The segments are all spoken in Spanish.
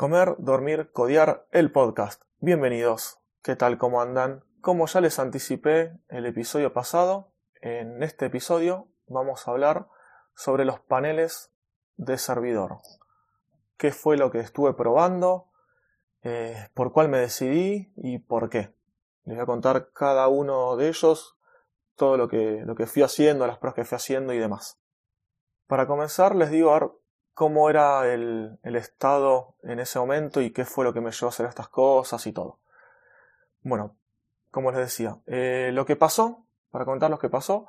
Comer, dormir, codiar, el podcast. Bienvenidos. ¿Qué tal? ¿Cómo andan? Como ya les anticipé el episodio pasado, en este episodio vamos a hablar sobre los paneles de servidor. ¿Qué fue lo que estuve probando? Eh, ¿Por cuál me decidí? ¿Y por qué? Les voy a contar cada uno de ellos, todo lo que, lo que fui haciendo, las pruebas que fui haciendo y demás. Para comenzar, les digo cómo era el, estado en ese momento y qué fue lo que me llevó a hacer estas cosas y todo. Bueno, como les decía, eh, lo que pasó, para contar lo que pasó,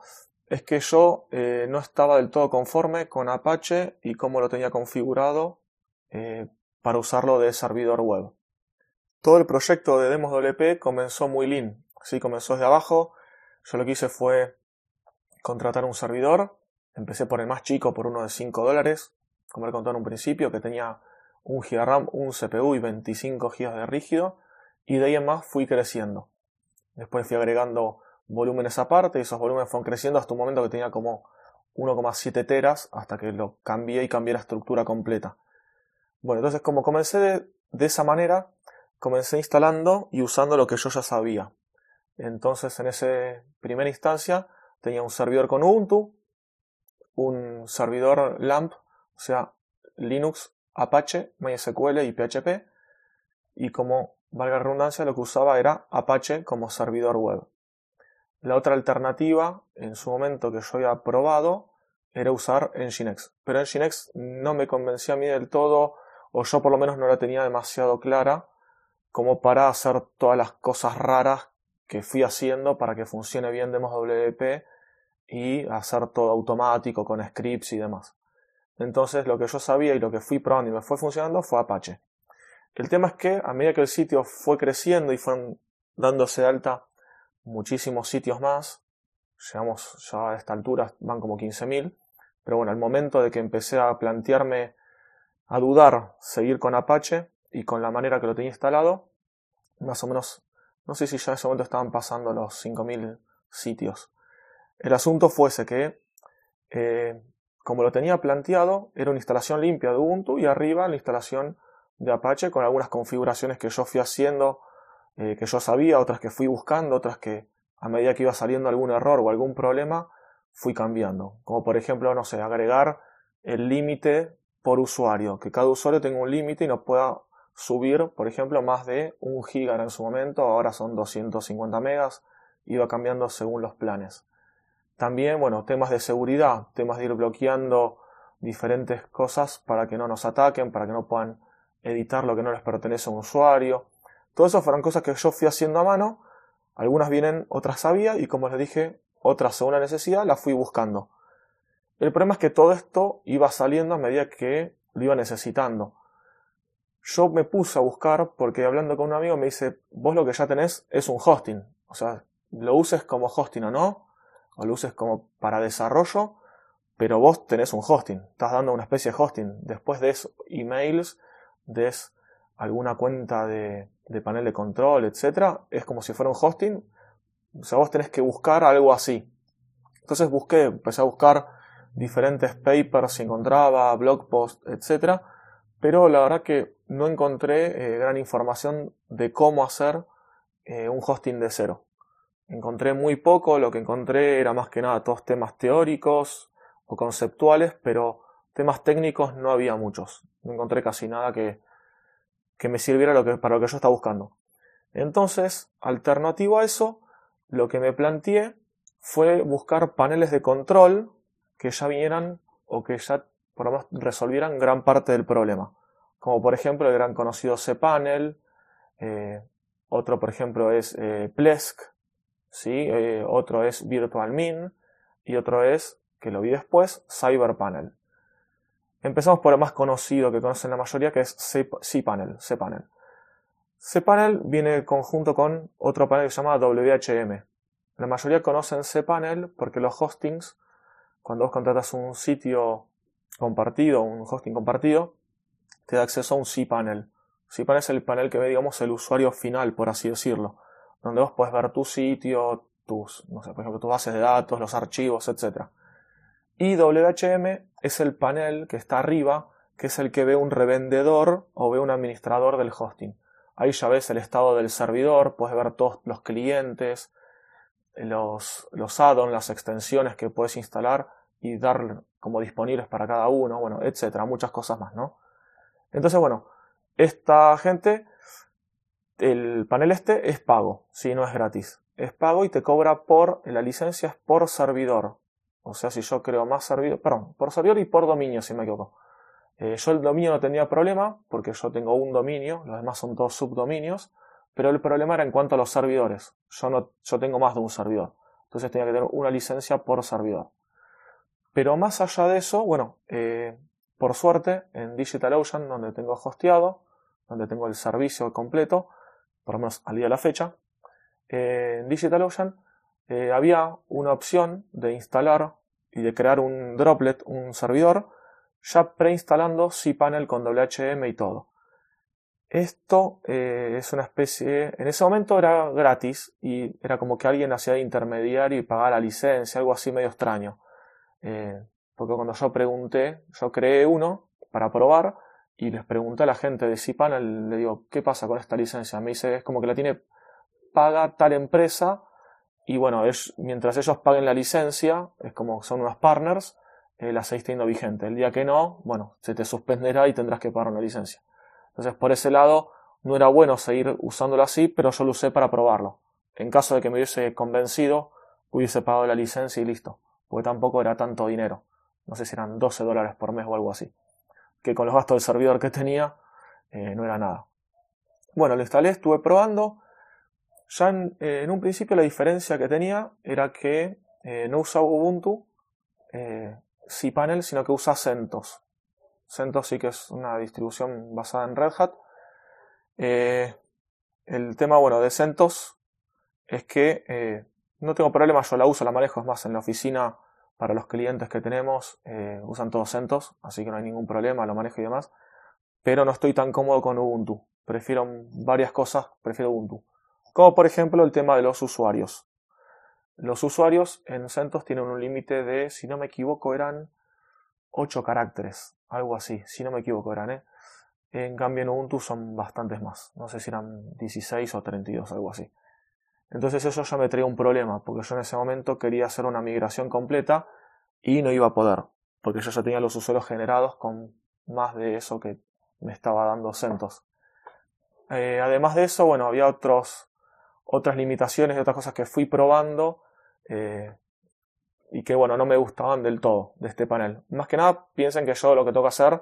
es que yo eh, no estaba del todo conforme con Apache y cómo lo tenía configurado eh, para usarlo de servidor web. Todo el proyecto de Demos WP comenzó muy lean, así comenzó desde abajo. Yo lo que hice fue contratar un servidor, Empecé por el más chico, por uno de 5 dólares, como le en un principio, que tenía un GB RAM, un CPU y 25 GB de rígido, y de ahí en más fui creciendo. Después fui agregando volúmenes aparte, y esos volúmenes fueron creciendo hasta un momento que tenía como 1,7 teras, hasta que lo cambié y cambié la estructura completa. Bueno, entonces como comencé de, de esa manera, comencé instalando y usando lo que yo ya sabía. Entonces en esa primera instancia tenía un servidor con Ubuntu, un servidor LAMP, o sea, Linux, Apache, MySQL y PHP, y como valga la redundancia, lo que usaba era Apache como servidor web. La otra alternativa, en su momento que yo había probado, era usar Nginx. Pero Nginx no me convencía a mí del todo, o yo por lo menos no la tenía demasiado clara, como para hacer todas las cosas raras que fui haciendo para que funcione bien Demos WP y hacer todo automático con scripts y demás. Entonces lo que yo sabía y lo que fui probando y me fue funcionando fue Apache. El tema es que a medida que el sitio fue creciendo y fueron dándose de alta muchísimos sitios más, llegamos ya a esta altura, van como 15.000, pero bueno, al momento de que empecé a plantearme, a dudar seguir con Apache y con la manera que lo tenía instalado, más o menos, no sé si ya en ese momento estaban pasando los 5.000 sitios. El asunto fuese que, eh, como lo tenía planteado, era una instalación limpia de Ubuntu y arriba la instalación de Apache con algunas configuraciones que yo fui haciendo, eh, que yo sabía, otras que fui buscando, otras que a medida que iba saliendo algún error o algún problema, fui cambiando. Como por ejemplo, no sé, agregar el límite por usuario, que cada usuario tenga un límite y no pueda subir, por ejemplo, más de un giga en su momento, ahora son 250 megas, iba cambiando según los planes. También, bueno, temas de seguridad, temas de ir bloqueando diferentes cosas para que no nos ataquen, para que no puedan editar lo que no les pertenece a un usuario. Todo eso fueron cosas que yo fui haciendo a mano. Algunas vienen, otras sabía y como les dije, otras según la necesidad las fui buscando. El problema es que todo esto iba saliendo a medida que lo iba necesitando. Yo me puse a buscar porque hablando con un amigo me dice, vos lo que ya tenés es un hosting. O sea, lo uses como hosting o no, o lo uses como para desarrollo, pero vos tenés un hosting, estás dando una especie de hosting. Después des emails, des alguna cuenta de, panel de control, etc. Es como si fuera un hosting. O sea, vos tenés que buscar algo así. Entonces busqué, empecé a buscar diferentes papers, si encontraba, blog posts, etc. Pero la verdad que no encontré eh, gran información de cómo hacer eh, un hosting de cero. Encontré muy poco, lo que encontré era más que nada todos temas teóricos o conceptuales, pero temas técnicos no había muchos. No encontré casi nada que, que me sirviera para lo que yo estaba buscando. Entonces, alternativo a eso, lo que me planteé fue buscar paneles de control que ya vinieran o que ya por lo menos resolvieran gran parte del problema. Como por ejemplo el gran conocido cPanel, eh, otro por ejemplo es eh, Plesk, ¿sí? Eh, otro es VirtualMin y otro es, que lo vi después, CyberPanel. Empezamos por el más conocido que conocen la mayoría, que es cPanel. cPanel. cPanel viene conjunto con otro panel que se llama WHM. La mayoría conocen cPanel porque los hostings, cuando vos contratas un sitio compartido, un hosting compartido, te da acceso a un cPanel. cPanel es el panel que ve, digamos, el usuario final, por así decirlo donde vos puedes ver tu sitio, tus, no sé, por ejemplo, tus bases de datos, los archivos, etc. Y WHM es el panel que está arriba que es el que ve un revendedor o ve un administrador del hosting. Ahí ya ves el estado del servidor, puedes ver todos los clientes, los, los add-ons, las extensiones que puedes instalar y dar como disponibles para cada uno, bueno, etcétera, muchas cosas más, ¿no? Entonces, bueno, esta gente, el panel este es pago, si no es gratis. Es pago y te cobra por, la licencia es por servidor. O sea, si yo creo más servidor, perdón, por servidor y por dominio, si me equivoco. Eh, yo el dominio no tenía problema, porque yo tengo un dominio, los demás son todos subdominios, pero el problema era en cuanto a los servidores. Yo, no, yo tengo más de un servidor. Entonces tenía que tener una licencia por servidor. Pero más allá de eso, bueno, eh, por suerte en DigitalOcean, donde tengo hosteado, donde tengo el servicio completo, por lo menos al día de la fecha, eh, en DigitalOcean eh, había una opción de instalar y de crear un droplet, un servidor, ya preinstalando cPanel con WHM y todo. Esto eh, es una especie, en ese momento era gratis y era como que alguien hacía de intermediario y pagaba la licencia, algo así medio extraño. Porque cuando yo pregunté, yo creé uno para probar y les pregunté a la gente de cPanel, le digo, ¿qué pasa con esta licencia? Me dice, es como que la tiene paga tal empresa y bueno, es, mientras ellos paguen la licencia, es como son unos partners, eh, la seguís teniendo vigente. El día que no, bueno, se te suspenderá y tendrás que pagar una licencia. Entonces, por ese lado, no era bueno seguir usándolo así, pero yo lo usé para probarlo. En caso de que me hubiese convencido, hubiese pagado la licencia y listo. Porque tampoco era tanto dinero. No sé si eran 12 dólares por mes o algo así. Que con los gastos del servidor que tenía, eh, no era nada. Bueno, lo instalé, estuve probando. Ya en, eh, un principio la diferencia que tenía era que eh, no usaba Ubuntu, cPanel, sino que usa CentOS. CentOS sí que es una distribución basada en Red Hat. El tema, bueno, de CentOS es que no tengo problema, yo la uso, la manejo, es más, en la oficina para los clientes que tenemos eh, usan todos CentOS, así que no hay ningún problema, lo manejo y demás, pero no estoy tan cómodo con Ubuntu. Prefiero varias cosas, prefiero Ubuntu. Como por ejemplo el tema de los usuarios. Los usuarios en CentOS tienen un límite de, si no me equivoco, eran 8 caracteres algo así, si no me equivoco eran, ¿eh? En cambio en Ubuntu son bastantes más, no sé si eran 16 o 32, algo así. Entonces eso ya me traía un problema, porque yo en ese momento quería hacer una migración completa y no iba a poder, porque yo ya tenía los usuarios generados con más de eso que me estaba dando CentOS. Eh, además de eso, bueno, había otros, otras limitaciones y otras cosas que fui probando eh, y que bueno, no me gustaban del todo de este panel. Más que nada, piensen que yo lo que tengo que hacer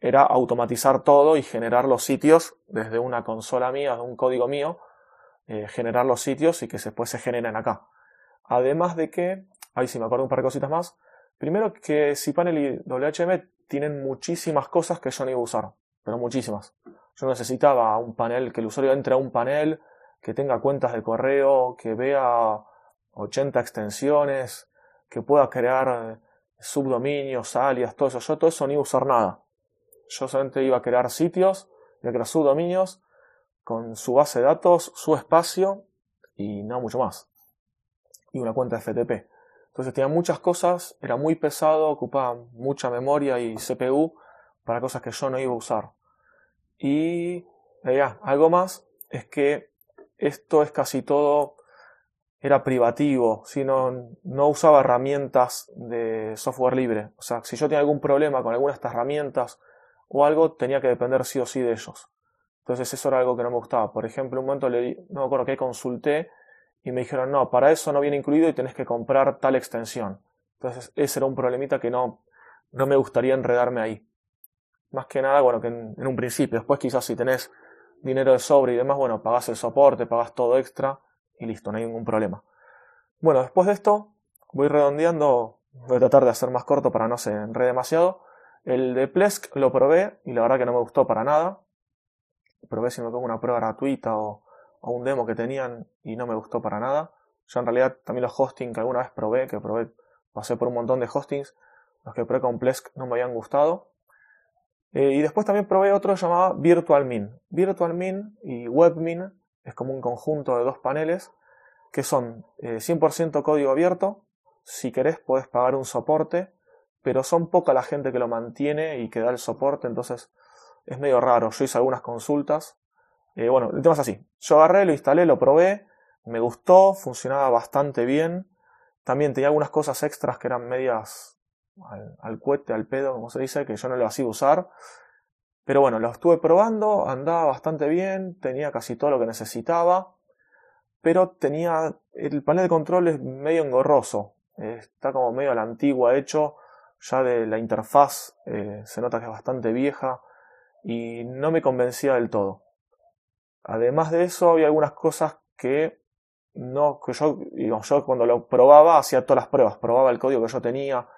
era automatizar todo y generar los sitios desde una consola mía, de un código mío, eh, generar los sitios y que después se generen acá. Además de que, ahí sí me acuerdo un par de cositas más. Primero que cPanel y WHM tienen muchísimas cosas que yo no iba a usar, pero muchísimas. Yo necesitaba un panel, que el usuario entre a un panel, que tenga cuentas de correo, que vea 80 extensiones, que pueda crear subdominios, alias, todo eso. Yo todo eso no iba a usar nada. Yo solamente iba a crear sitios, iba a crear subdominios con su base de datos, su espacio y no mucho más. Y una cuenta FTP. Entonces tenía muchas cosas, era muy pesado, ocupaba mucha memoria y CPU para cosas que yo no iba a usar. Y ya, algo más es que esto es casi todo era privativo, sino no usaba herramientas de software libre. O sea, si yo tenía algún problema con alguna de estas herramientas o algo, tenía que depender sí o sí de ellos. Entonces eso era algo que no me gustaba. Por ejemplo, un momento le no me acuerdo que consulté y me dijeron, no, para eso no viene incluido y tenés que comprar tal extensión. Entonces ese era un problemita que no, no me gustaría enredarme ahí. Más que nada, bueno, que en, en un principio. Después quizás si tenés dinero de sobre y demás, bueno, pagás el soporte, pagás todo extra y listo, no hay ningún problema. Bueno, después de esto, voy redondeando, voy a tratar de hacer más corto para no se enrede demasiado. El de Plesk lo probé y la verdad que no me gustó para nada. Probé si me pongo una prueba gratuita o, un demo que tenían y no me gustó para nada. Yo en realidad también los hosting que alguna vez probé, que probé, pasé por un montón de hostings, los que probé con Plesk no me habían gustado. Eh, y después también probé otro llamado VirtualMin. VirtualMin y WebMin es como un conjunto de dos paneles que son 100% eh, código abierto. Si querés podés pagar un soporte pero son poca la gente que lo mantiene y que da el soporte, entonces es medio raro. Yo hice algunas consultas. Eh, bueno, el tema es así. Yo agarré, lo instalé, lo probé, me gustó, funcionaba bastante bien. También tenía algunas cosas extras que eran medias al, al al pedo, como se dice, que yo no lo hacía usar. Pero bueno, lo estuve probando, andaba bastante bien, tenía casi todo lo que necesitaba, pero tenía el panel de control es medio engorroso, está como medio a la antigua hecho, ya de la interfaz eh, se nota que es bastante vieja y no me convencía del todo. Además de eso, había algunas cosas que no, que yo, digamos, yo cuando lo probaba hacía todas las pruebas, probaba el código que yo tenía,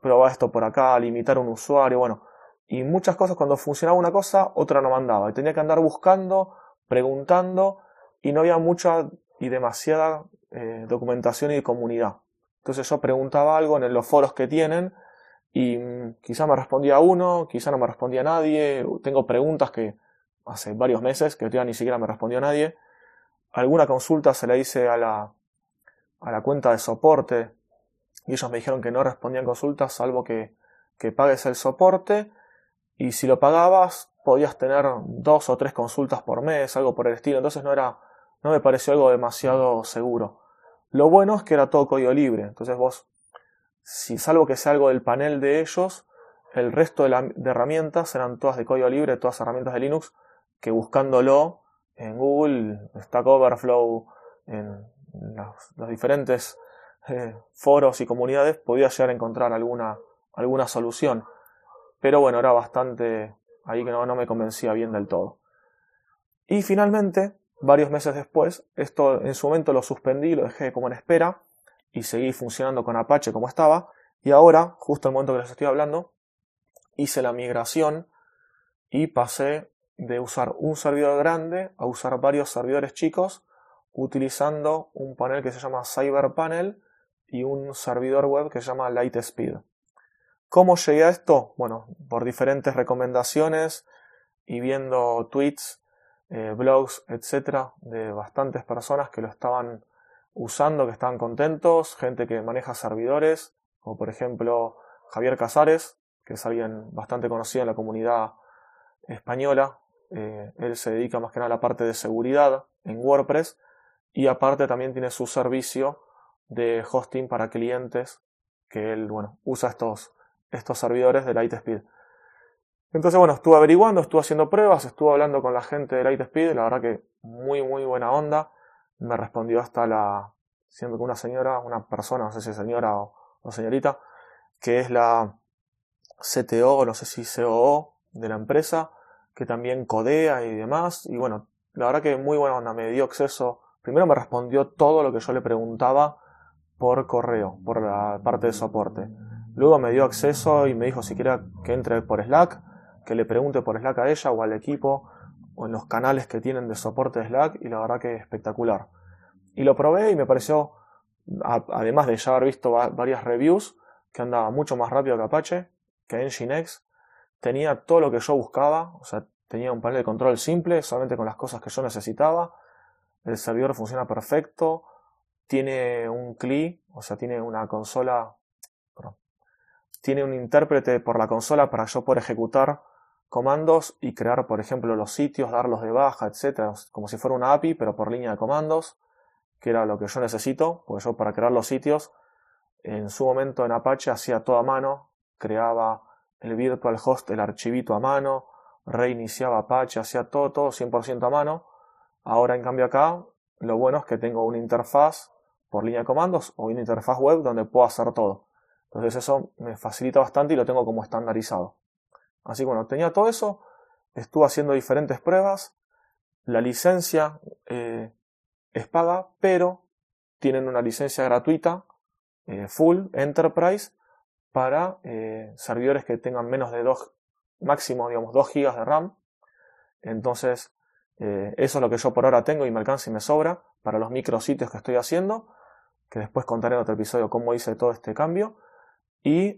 probaba esto por acá, limitar un usuario, bueno, y muchas cosas cuando funcionaba una cosa, otra no mandaba, y tenía que andar buscando, preguntando, y no había mucha y demasiada eh, documentación y comunidad. Entonces yo preguntaba algo en los foros que tienen y quizá me respondía uno, quizá no me respondía nadie. Tengo preguntas que hace varios meses que todavía ni siquiera me respondió nadie. Alguna consulta se la hice a la, a la cuenta de soporte y ellos me dijeron que no respondían consultas salvo que, que pagues el soporte y si lo pagabas podías tener dos o tres consultas por mes, algo por el estilo. Entonces no era, no me pareció algo demasiado seguro. Lo bueno es que era todo código libre. Entonces vos si salvo que sea algo del panel de ellos, el resto de, herramientas eran todas de código libre, todas herramientas de Linux, que buscándolo en Google, Stack Overflow, en los, diferentes eh, foros y comunidades, podía llegar a encontrar alguna, alguna solución. Pero bueno, era bastante ahí que no, no me convencía bien del todo. Y finalmente, varios meses después, esto en su momento lo suspendí, lo dejé como en espera, y seguí funcionando con Apache como estaba. Y ahora, justo el momento que les estoy hablando, hice la migración y pasé de usar un servidor grande a usar varios servidores chicos utilizando un panel que se llama CyberPanel y un servidor web que se llama Lightspeed. ¿Cómo llegué a esto? Bueno, por diferentes recomendaciones y viendo tweets, eh, blogs, etcétera, de bastantes personas que lo estaban usando, que estaban contentos, gente que maneja servidores, como por ejemplo Javier Casares, que es alguien bastante conocido en la comunidad española. Eh, él se dedica más que nada a la parte de seguridad en WordPress y aparte también tiene su servicio de hosting para clientes que él bueno, usa estos, estos servidores de Lightspeed. Entonces, bueno, estuve averiguando, estuve haciendo pruebas, estuve hablando con la gente de Lightspeed, la verdad que muy, muy buena onda me respondió hasta la, siendo que una señora, una persona, no sé si señora o, señorita, que es la CTO, o no sé si COO de la empresa, que también codea y demás. Y bueno, la verdad que muy buena onda, me dio acceso. Primero me respondió todo lo que yo le preguntaba por correo, por la parte de soporte. Luego me dio acceso y me dijo si quiera que entre por Slack, que le pregunte por Slack a ella o al equipo en los canales que tienen de soporte de Slack y la verdad que es espectacular. Y lo probé y me pareció, además de ya haber visto varias reviews, que andaba mucho más rápido que Apache, que Nginx, tenía todo lo que yo buscaba, o sea, tenía un panel de control simple, solamente con las cosas que yo necesitaba, el servidor funciona perfecto, tiene un CLI, o sea, tiene una consola, tiene un intérprete por la consola para yo poder ejecutar comandos y crear, por ejemplo, los sitios, darlos de baja, etcétera, como si fuera una API, pero por línea de comandos, que era lo que yo necesito, porque yo para crear los sitios, en su momento en Apache hacía todo a mano, creaba el virtual host, el archivito a mano, reiniciaba Apache, hacía todo, todo 100% a mano. Ahora, en cambio, acá, lo bueno es que tengo una interfaz por línea de comandos o una interfaz web donde puedo hacer todo. Entonces, eso me facilita bastante y lo tengo como estandarizado. Así que bueno, tenía todo eso, estuve haciendo diferentes pruebas, la licencia eh, es paga, pero tienen una licencia gratuita, eh, full, enterprise, para eh, servidores que tengan menos de 2, máximo, digamos, 2 GB de RAM. Entonces, eso es lo que yo por ahora tengo y me alcanza y me sobra para los micrositios que estoy haciendo, que después contaré en otro episodio cómo hice todo este cambio. Y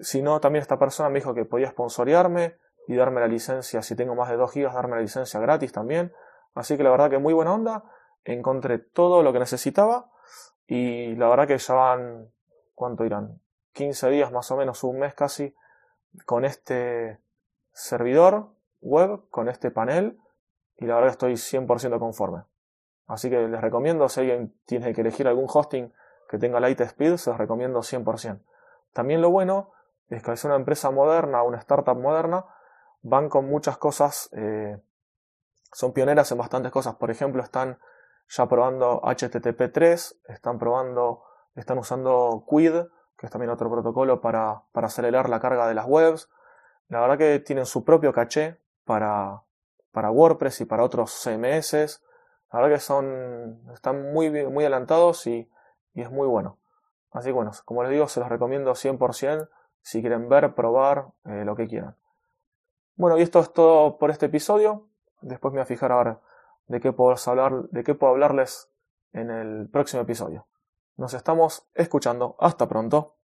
si no, también esta persona me dijo que podía sponsorearme y darme la licencia, si tengo más de 2 gigas, darme la licencia gratis también. Así que la verdad que muy buena onda. Encontré todo lo que necesitaba y la verdad que ya van, ¿cuánto irán? 15 días más o menos, un mes casi, con este servidor web, con este panel, y la verdad estoy 100% conforme. Así que les recomiendo, si alguien tiene que elegir algún hosting que tenga light speed, se los recomiendo 100%. También lo bueno es que es una empresa moderna, una startup moderna, van con muchas cosas, eh, son pioneras en bastantes cosas. Por ejemplo, están ya probando HTTP3, están probando, están usando Quid, que es también otro protocolo para, para acelerar la carga de las webs. La verdad que tienen su propio caché para, para WordPress y para otros CMS. La verdad que son, están muy, muy adelantados y, y es muy bueno. Así que bueno, como les digo, se los recomiendo 100% si quieren ver, probar, eh, lo que quieran. Bueno, y esto es todo por este episodio. Después me voy a fijar a ver de qué puedo, hablar, de qué puedo hablarles en el próximo episodio. Nos estamos escuchando. Hasta pronto.